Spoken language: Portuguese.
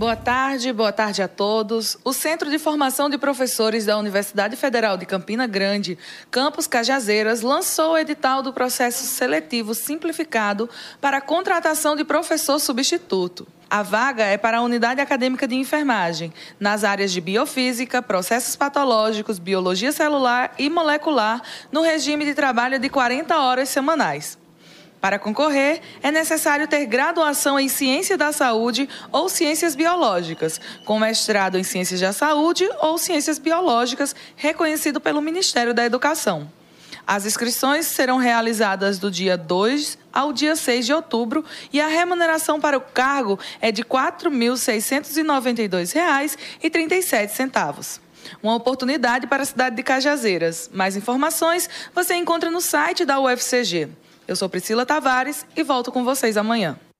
Boa tarde, boa tarde a todos. O Centro de Formação de Professores da Universidade Federal de Campina Grande, Campus Cajazeiras, lançou o edital do processo seletivo simplificado para a contratação de professor substituto. A vaga é para a Unidade Acadêmica de Enfermagem, nas áreas de biofísica, processos patológicos, biologia celular e molecular, no regime de trabalho de 40 horas semanais. Para concorrer, é necessário ter graduação em Ciência da Saúde ou Ciências Biológicas, com mestrado em Ciências da Saúde ou Ciências Biológicas, reconhecido pelo Ministério da Educação. As inscrições serão realizadas do dia 2 ao dia 6 de outubro e a remuneração para o cargo é de R$ 4.692,37. Uma oportunidade para a cidade de Cajazeiras. Mais informações você encontra no site da UFCG. Eu sou Priscila Tavares e volto com vocês amanhã.